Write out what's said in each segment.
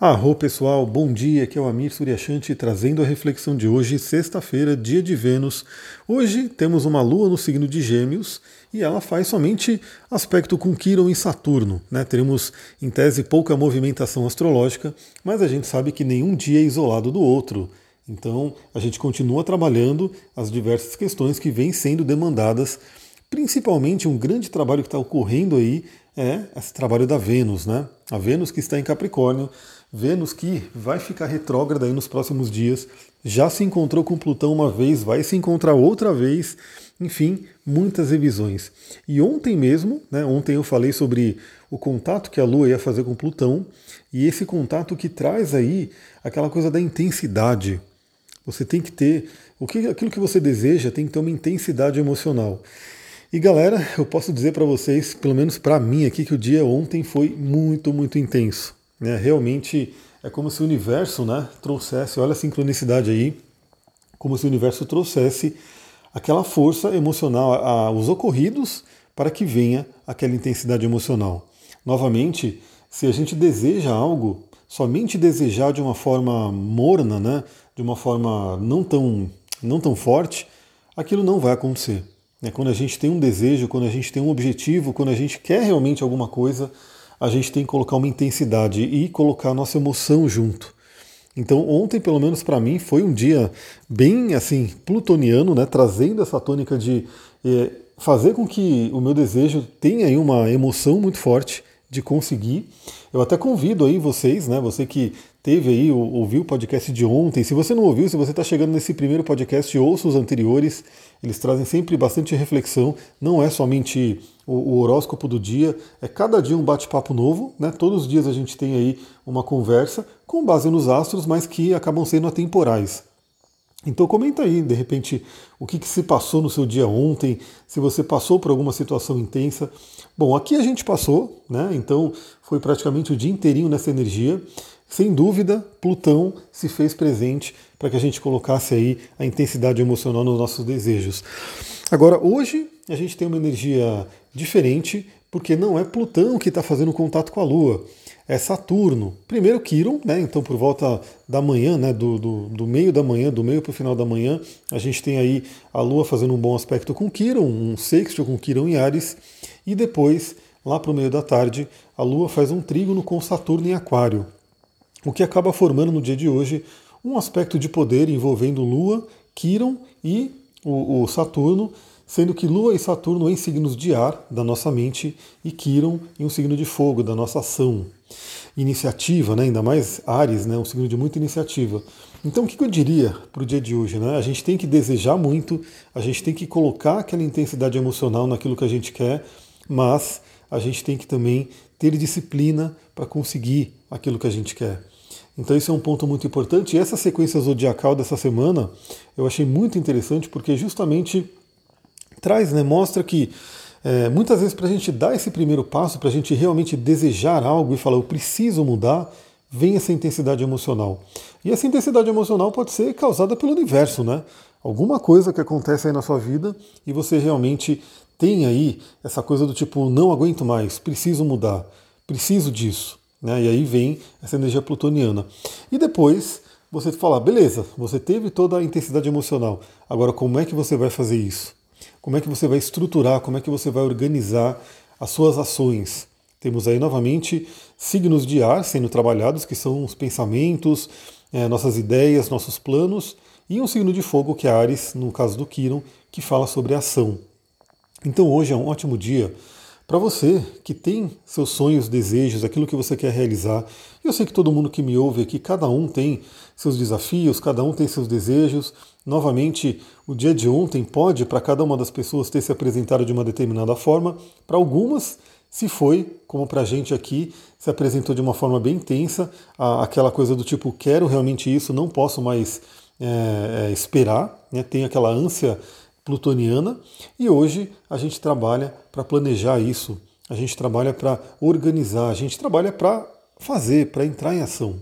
Arro pessoal, bom dia, aqui é o Amir Suryashanti trazendo a reflexão de hoje, sexta-feira, dia de Vênus. Hoje temos uma lua no signo de Gêmeos e ela faz somente aspecto com Quiron e Saturno. Né? Teremos, em tese, pouca movimentação astrológica, mas a gente sabe que nenhum dia é isolado do outro. Então a gente continua trabalhando as diversas questões que vêm sendo demandadas, principalmente um grande trabalho que está ocorrendo aí é esse trabalho da Vênus, né? A Vênus que está em Capricórnio, Vênus que vai ficar retrógrada aí nos próximos dias, já se encontrou com Plutão uma vez, vai se encontrar outra vez, enfim, muitas revisões. E ontem mesmo, né, ontem eu falei sobre o contato que a Lua ia fazer com Plutão, e esse contato que traz aí aquela coisa da intensidade. Você tem que ter, o que, aquilo que você deseja tem que ter uma intensidade emocional. E galera, eu posso dizer para vocês, pelo menos para mim aqui, que o dia ontem foi muito, muito intenso. Né? Realmente é como se o universo né, trouxesse, olha a sincronicidade aí, como se o universo trouxesse aquela força emocional aos ocorridos para que venha aquela intensidade emocional. Novamente, se a gente deseja algo, somente desejar de uma forma morna, né, de uma forma não tão, não tão forte, aquilo não vai acontecer. É quando a gente tem um desejo, quando a gente tem um objetivo, quando a gente quer realmente alguma coisa, a gente tem que colocar uma intensidade e colocar a nossa emoção junto. Então, ontem, pelo menos para mim, foi um dia bem assim plutoniano, né, trazendo essa tônica de é, fazer com que o meu desejo tenha aí uma emoção muito forte de conseguir. Eu até convido aí vocês, né, você que teve aí, ouviu o podcast de ontem. Se você não ouviu, se você está chegando nesse primeiro podcast, ouça os anteriores. Eles trazem sempre bastante reflexão. Não é somente o, o horóscopo do dia, é cada dia um bate-papo novo. Né? Todos os dias a gente tem aí uma conversa com base nos astros, mas que acabam sendo atemporais. Então comenta aí, de repente, o que, que, se passou no seu dia ontem, se você passou por alguma situação intensa. Bom, aqui a gente passou, né? Então foi praticamente o dia inteirinho nessa energia. Sem dúvida, Plutão se fez presente para que a gente colocasse aí a intensidade emocional nos nossos desejos. Agora, hoje a gente tem uma energia diferente, porque não é Plutão que está fazendo contato com a Lua, é Saturno. Primeiro Quiron, né? Então por volta da manhã, né? Do, do, do meio da manhã, do meio para o final da manhã, a gente tem aí a Lua fazendo um bom aspecto com Quiron, um sexto com Quiron em Ares, e depois, lá para o meio da tarde, a Lua faz um trígono com Saturno em Aquário o que acaba formando no dia de hoje um aspecto de poder envolvendo Lua, Quiron e o, o Saturno, sendo que Lua e Saturno em signos de ar da nossa mente e Quiron em um signo de fogo da nossa ação. Iniciativa, né? ainda mais Ares, né? um signo de muita iniciativa. Então, o que eu diria para o dia de hoje? Né? A gente tem que desejar muito, a gente tem que colocar aquela intensidade emocional naquilo que a gente quer, mas a gente tem que também ter disciplina para conseguir aquilo que a gente quer. Então isso é um ponto muito importante. E essa sequência zodiacal dessa semana eu achei muito interessante porque justamente traz, né, mostra que é, muitas vezes para a gente dar esse primeiro passo, para a gente realmente desejar algo e falar eu preciso mudar, vem essa intensidade emocional. E essa intensidade emocional pode ser causada pelo universo, né? Alguma coisa que acontece aí na sua vida e você realmente tem aí essa coisa do tipo, não aguento mais, preciso mudar, preciso disso. Né? E aí vem essa energia plutoniana. E depois você fala, beleza, você teve toda a intensidade emocional. Agora, como é que você vai fazer isso? Como é que você vai estruturar, como é que você vai organizar as suas ações? Temos aí novamente signos de ar sendo trabalhados, que são os pensamentos, é, nossas ideias, nossos planos, e um signo de fogo, que é Ares, no caso do Quiron, que fala sobre ação. Então hoje é um ótimo dia para você que tem seus sonhos, desejos, aquilo que você quer realizar, eu sei que todo mundo que me ouve aqui, cada um tem seus desafios, cada um tem seus desejos. Novamente, o dia de ontem pode, para cada uma das pessoas, ter se apresentado de uma determinada forma. Para algumas, se foi, como para a gente aqui, se apresentou de uma forma bem intensa, aquela coisa do tipo, quero realmente isso, não posso mais é, esperar, né? tem aquela ânsia plutoniana e hoje a gente trabalha para planejar isso, a gente trabalha para organizar, a gente trabalha para fazer, para entrar em ação.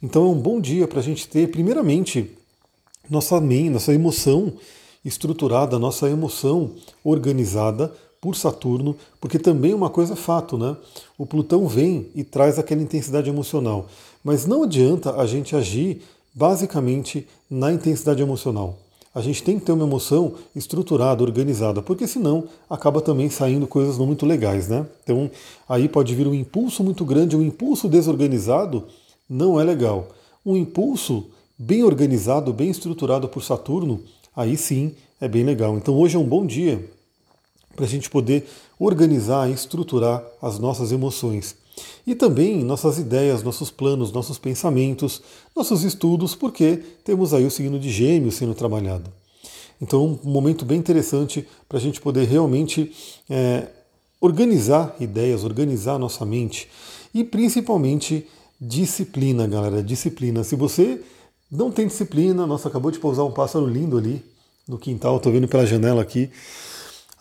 Então é um bom dia para a gente ter, primeiramente, nossa mente, nossa emoção estruturada, nossa emoção organizada por Saturno, porque também uma coisa é fato, né? O Plutão vem e traz aquela intensidade emocional, mas não adianta a gente agir basicamente na intensidade emocional. A gente tem que ter uma emoção estruturada, organizada, porque senão acaba também saindo coisas não muito legais, né? Então aí pode vir um impulso muito grande, um impulso desorganizado não é legal. Um impulso bem organizado, bem estruturado por Saturno, aí sim é bem legal. Então hoje é um bom dia para a gente poder organizar e estruturar as nossas emoções. E também nossas ideias, nossos planos, nossos pensamentos, nossos estudos, porque temos aí o signo de Gêmeos sendo trabalhado. Então, um momento bem interessante para a gente poder realmente é, organizar ideias, organizar nossa mente e principalmente disciplina, galera. Disciplina. Se você não tem disciplina, nossa, acabou de pousar um pássaro lindo ali no quintal, estou vendo pela janela aqui.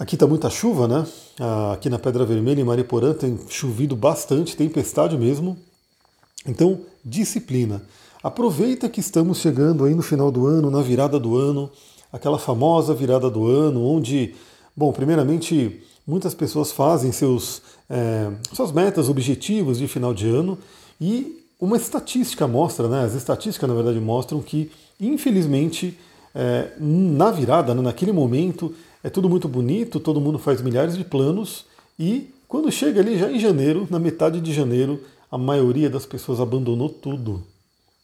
Aqui está muita chuva, né? Ah, aqui na Pedra Vermelha, em Mariporã, tem chovido bastante, tempestade mesmo. Então, disciplina. Aproveita que estamos chegando aí no final do ano, na virada do ano, aquela famosa virada do ano, onde, bom, primeiramente, muitas pessoas fazem seus, é, suas metas, objetivos de final de ano e uma estatística mostra, né, as estatísticas na verdade mostram que, infelizmente, é, na virada, né, naquele momento, é tudo muito bonito, todo mundo faz milhares de planos e quando chega ali já em janeiro, na metade de janeiro, a maioria das pessoas abandonou tudo.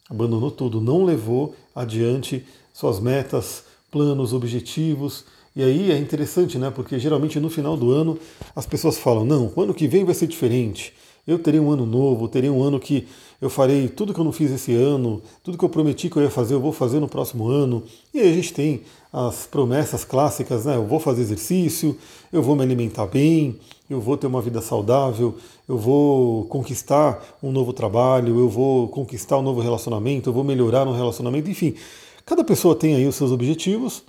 Abandonou tudo, não levou adiante suas metas, planos, objetivos. E aí é interessante, né? Porque geralmente no final do ano as pessoas falam: não, o ano que vem vai ser diferente eu terei um ano novo, terei um ano que eu farei tudo que eu não fiz esse ano, tudo que eu prometi que eu ia fazer, eu vou fazer no próximo ano. E aí a gente tem as promessas clássicas, né? Eu vou fazer exercício, eu vou me alimentar bem, eu vou ter uma vida saudável, eu vou conquistar um novo trabalho, eu vou conquistar um novo relacionamento, eu vou melhorar no relacionamento, enfim. Cada pessoa tem aí os seus objetivos.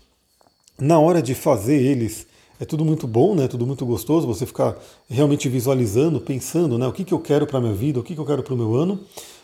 Na hora de fazer eles, é tudo muito bom, né? Tudo muito gostoso, você ficar realmente visualizando, pensando, né? O que, que eu quero para minha vida, o que, que eu quero para o meu ano.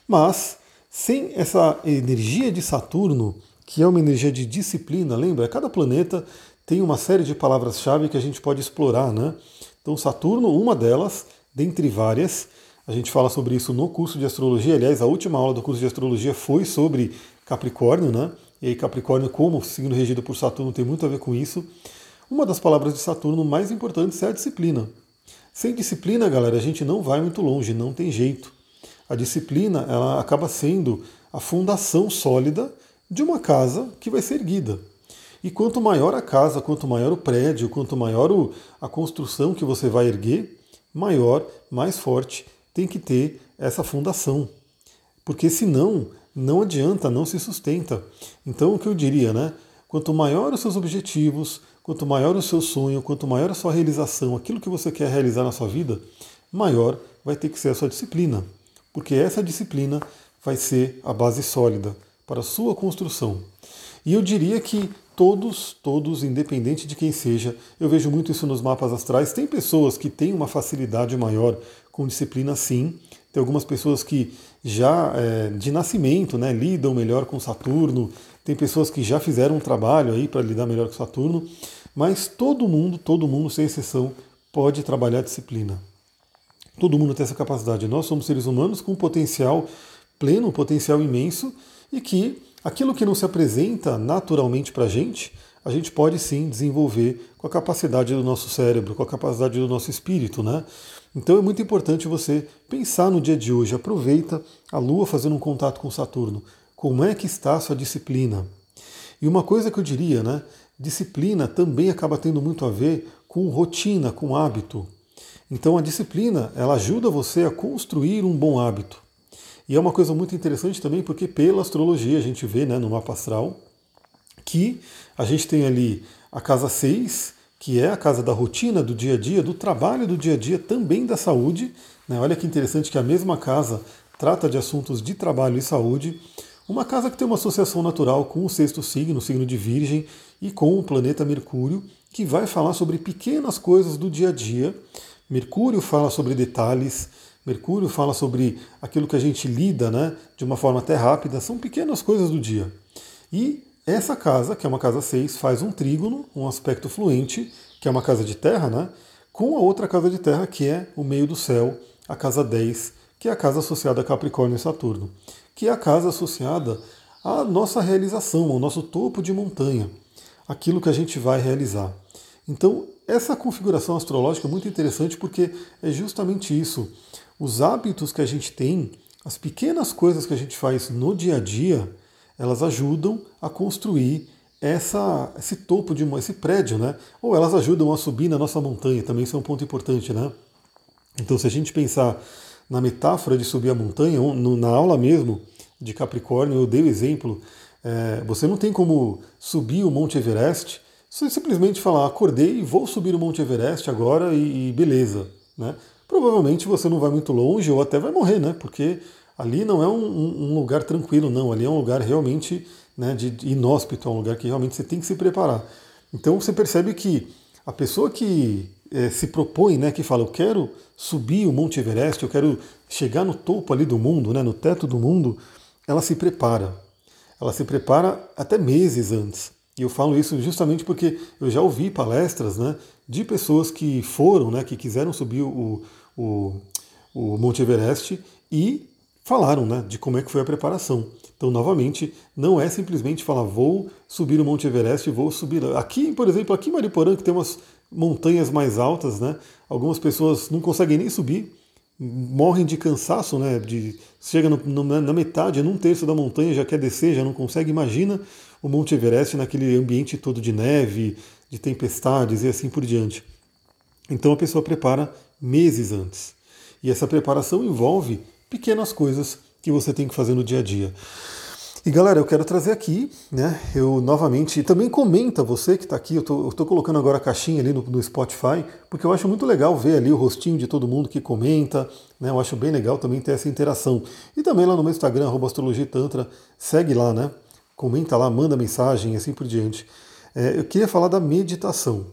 Mas sem essa energia de Saturno, que é uma energia de disciplina, lembra? Cada planeta tem uma série de palavras-chave que a gente pode explorar, né? Então Saturno, uma delas, dentre várias, a gente fala sobre isso no curso de astrologia. Aliás, a última aula do curso de astrologia foi sobre Capricórnio, né? E aí Capricórnio, como signo regido por Saturno, tem muito a ver com isso. Uma das palavras de Saturno mais importantes é a disciplina. Sem disciplina, galera, a gente não vai muito longe, não tem jeito. A disciplina ela acaba sendo a fundação sólida de uma casa que vai ser erguida. E quanto maior a casa, quanto maior o prédio, quanto maior o, a construção que você vai erguer, maior, mais forte tem que ter essa fundação. Porque senão não adianta, não se sustenta. Então o que eu diria, né? Quanto maior os seus objetivos, Quanto maior o seu sonho, quanto maior a sua realização, aquilo que você quer realizar na sua vida, maior vai ter que ser a sua disciplina. Porque essa disciplina vai ser a base sólida para a sua construção. E eu diria que todos, todos, independente de quem seja, eu vejo muito isso nos mapas astrais. Tem pessoas que têm uma facilidade maior com disciplina, sim. Tem algumas pessoas que já é, de nascimento né, lidam melhor com Saturno, tem pessoas que já fizeram um trabalho aí para lidar melhor com Saturno, mas todo mundo, todo mundo, sem exceção, pode trabalhar disciplina. Todo mundo tem essa capacidade. Nós somos seres humanos com um potencial pleno, um potencial imenso, e que aquilo que não se apresenta naturalmente para a gente, a gente pode sim desenvolver com a capacidade do nosso cérebro, com a capacidade do nosso espírito, né? Então é muito importante você pensar no dia de hoje. Aproveita a Lua fazendo um contato com Saturno. Como é que está a sua disciplina? E uma coisa que eu diria, né? Disciplina também acaba tendo muito a ver com rotina, com hábito. Então a disciplina, ela ajuda você a construir um bom hábito. E é uma coisa muito interessante também porque pela astrologia a gente vê, né, no mapa astral, que a gente tem ali a casa 6, que é a casa da rotina, do dia a dia, do trabalho do dia a dia, também da saúde. Né? Olha que interessante que a mesma casa trata de assuntos de trabalho e saúde. Uma casa que tem uma associação natural com o sexto signo, o signo de Virgem, e com o planeta Mercúrio, que vai falar sobre pequenas coisas do dia a dia. Mercúrio fala sobre detalhes, Mercúrio fala sobre aquilo que a gente lida né, de uma forma até rápida, são pequenas coisas do dia. E essa casa, que é uma casa 6, faz um trígono, um aspecto fluente, que é uma casa de terra, né, com a outra casa de terra, que é o meio do céu, a casa 10, que é a casa associada a Capricórnio e Saturno, que é a casa associada à nossa realização, ao nosso topo de montanha, aquilo que a gente vai realizar. Então, essa configuração astrológica é muito interessante porque é justamente isso. Os hábitos que a gente tem, as pequenas coisas que a gente faz no dia a dia, elas ajudam a construir essa, esse topo de esse prédio, né? Ou elas ajudam a subir na nossa montanha, também isso é um ponto importante, né? Então, se a gente pensar na metáfora de subir a montanha, na aula mesmo de Capricórnio, eu dei o exemplo, é, você não tem como subir o Monte Everest, você simplesmente falar, acordei e vou subir o Monte Everest agora e, e beleza, né? Provavelmente você não vai muito longe ou até vai morrer, né? Porque ali não é um, um lugar tranquilo, não. Ali é um lugar realmente né, de, de inóspito, é um lugar que realmente você tem que se preparar. Então você percebe que a pessoa que é, se propõe, né, que fala, eu quero subir o Monte Everest, eu quero chegar no topo ali do mundo, né, no teto do mundo, ela se prepara. Ela se prepara até meses antes. E eu falo isso justamente porque eu já ouvi palestras né, de pessoas que foram, né, que quiseram subir o, o, o Monte Everest e falaram né, de como é que foi a preparação. Então, novamente, não é simplesmente falar vou subir o Monte Everest vou subir. Aqui, por exemplo, aqui em Mariporã, que tem umas montanhas mais altas, né, algumas pessoas não conseguem nem subir, morrem de cansaço, né, de, chega no, no, na metade, num terço da montanha, já quer descer, já não consegue. Imagina o Monte Everest naquele ambiente todo de neve, de tempestades e assim por diante. Então a pessoa prepara meses antes. E essa preparação envolve pequenas coisas que você tem que fazer no dia a dia. E galera, eu quero trazer aqui, né? Eu novamente também comenta você que está aqui. Eu estou colocando agora a caixinha ali no, no, Spotify, porque eu acho muito legal ver ali o rostinho de todo mundo que comenta. Né? Eu acho bem legal também ter essa interação. E também lá no meu Instagram, astrologitantra, segue lá, né? Comenta lá, manda mensagem e assim por diante. É, eu queria falar da meditação.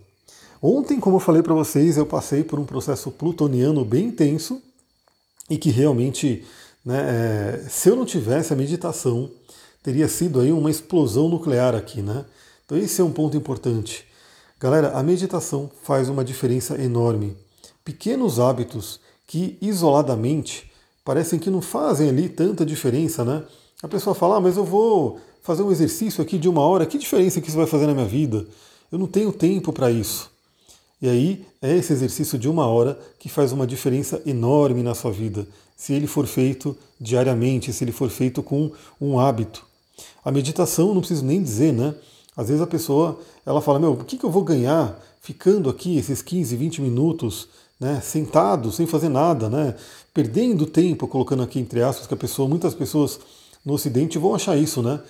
Ontem, como eu falei para vocês, eu passei por um processo plutoniano bem intenso e que realmente, né, é, se eu não tivesse a meditação, teria sido aí uma explosão nuclear aqui, né? Então esse é um ponto importante. Galera, a meditação faz uma diferença enorme. Pequenos hábitos que isoladamente parecem que não fazem ali tanta diferença, né? A pessoa fala, ah, mas eu vou fazer um exercício aqui de uma hora, que diferença que isso vai fazer na minha vida? Eu não tenho tempo para isso. E aí é esse exercício de uma hora que faz uma diferença enorme na sua vida, se ele for feito diariamente, se ele for feito com um hábito. A meditação, não preciso nem dizer, né? Às vezes a pessoa ela fala, meu, o que, que eu vou ganhar ficando aqui esses 15, 20 minutos, né, sentado, sem fazer nada, né? Perdendo tempo, colocando aqui entre aspas, que a pessoa, muitas pessoas no Ocidente vão achar isso, né?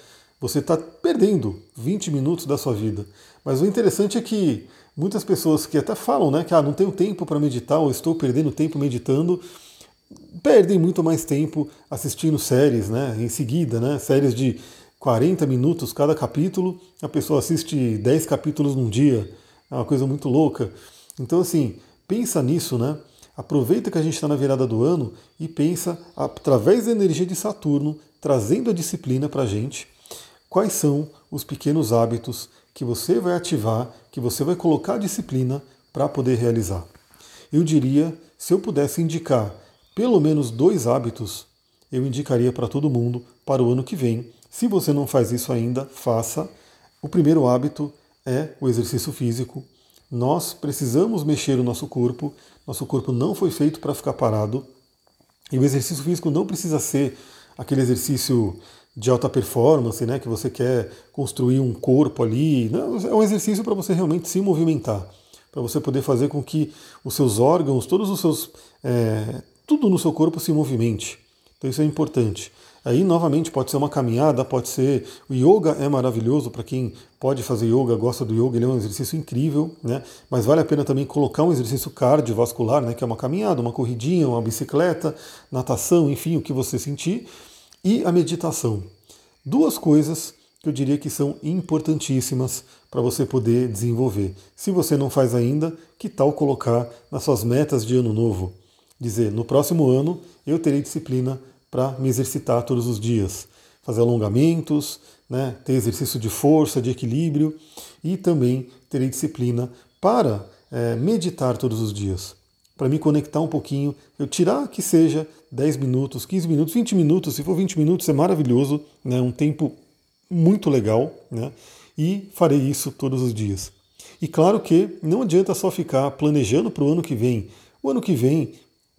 Você está perdendo 20 minutos da sua vida. Mas o interessante é que muitas pessoas que até falam né, que ah, não tenho tempo para meditar ou estou perdendo tempo meditando, perdem muito mais tempo assistindo séries né, em seguida, né, séries de 40 minutos cada capítulo, a pessoa assiste 10 capítulos num dia, é uma coisa muito louca. Então, assim, pensa nisso, né? Aproveita que a gente está na virada do ano e pensa, através da energia de Saturno, trazendo a disciplina para a gente, quais são os pequenos hábitos que você vai ativar, que você vai colocar a disciplina para poder realizar. Eu diria, se eu pudesse indicar pelo menos dois hábitos, eu indicaria para todo mundo para o ano que vem. Se você não faz isso ainda, faça. O primeiro hábito é o exercício físico. Nós precisamos mexer o nosso corpo. Nosso corpo não foi feito para ficar parado. E o exercício físico não precisa ser aquele exercício de alta performance, né, que você quer construir um corpo ali. Não, é um exercício para você realmente se movimentar, para você poder fazer com que os seus órgãos, todos os seus. É, tudo no seu corpo se movimente. Então isso é importante. Aí, novamente, pode ser uma caminhada, pode ser. O yoga é maravilhoso para quem pode fazer yoga, gosta do yoga, ele é um exercício incrível, né? Mas vale a pena também colocar um exercício cardiovascular, né? Que é uma caminhada, uma corridinha, uma bicicleta, natação, enfim, o que você sentir e a meditação. Duas coisas que eu diria que são importantíssimas para você poder desenvolver. Se você não faz ainda, que tal colocar nas suas metas de ano novo? Dizer, no próximo ano eu terei disciplina para me exercitar todos os dias, fazer alongamentos, né, ter exercício de força, de equilíbrio e também terei disciplina para é, meditar todos os dias. Para me conectar um pouquinho, eu tirar que seja 10 minutos, 15 minutos, 20 minutos, se for 20 minutos é maravilhoso, né? um tempo muito legal, né? e farei isso todos os dias. E claro que não adianta só ficar planejando para o ano que vem. O ano que vem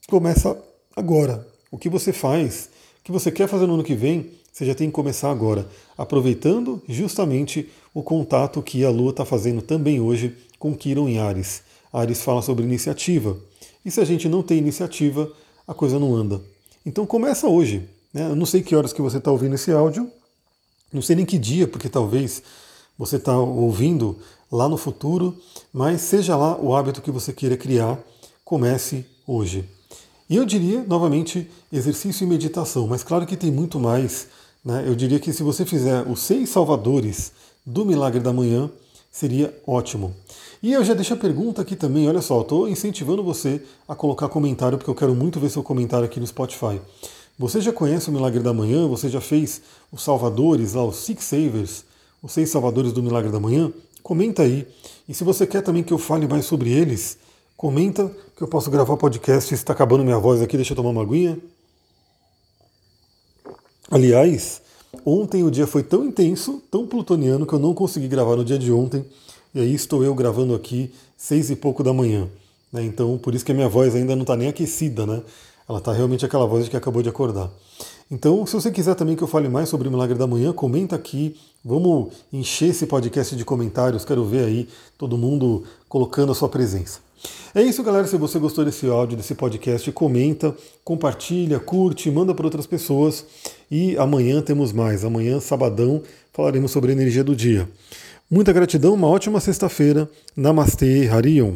começa agora. O que você faz, o que você quer fazer no ano que vem, você já tem que começar agora, aproveitando justamente o contato que a Lua está fazendo também hoje com Kiron em Ares. Ares fala sobre iniciativa. E se a gente não tem iniciativa, a coisa não anda. Então começa hoje. Né? Eu não sei que horas que você está ouvindo esse áudio, não sei nem que dia, porque talvez você está ouvindo lá no futuro, mas seja lá o hábito que você queira criar, comece hoje. E eu diria, novamente, exercício e meditação, mas claro que tem muito mais. Né? Eu diria que se você fizer os seis salvadores do milagre da manhã, seria ótimo. E eu já deixo a pergunta aqui também, olha só, estou incentivando você a colocar comentário, porque eu quero muito ver seu comentário aqui no Spotify. Você já conhece o Milagre da Manhã? Você já fez os salvadores lá, os Six Savers, os seis salvadores do Milagre da Manhã? Comenta aí. E se você quer também que eu fale mais sobre eles, comenta que eu posso gravar podcast. Está acabando minha voz aqui, deixa eu tomar uma aguinha. Aliás, ontem o dia foi tão intenso, tão plutoniano, que eu não consegui gravar no dia de ontem. E aí estou eu gravando aqui seis e pouco da manhã. Né? Então, por isso que a minha voz ainda não está nem aquecida, né? Ela está realmente aquela voz de que acabou de acordar. Então, se você quiser também que eu fale mais sobre o Milagre da Manhã, comenta aqui. Vamos encher esse podcast de comentários. Quero ver aí todo mundo colocando a sua presença. É isso, galera. Se você gostou desse áudio, desse podcast, comenta, compartilha, curte, manda para outras pessoas. E amanhã temos mais. Amanhã, sabadão, falaremos sobre a energia do dia. Muita gratidão, uma ótima sexta-feira. Namastê, Harion.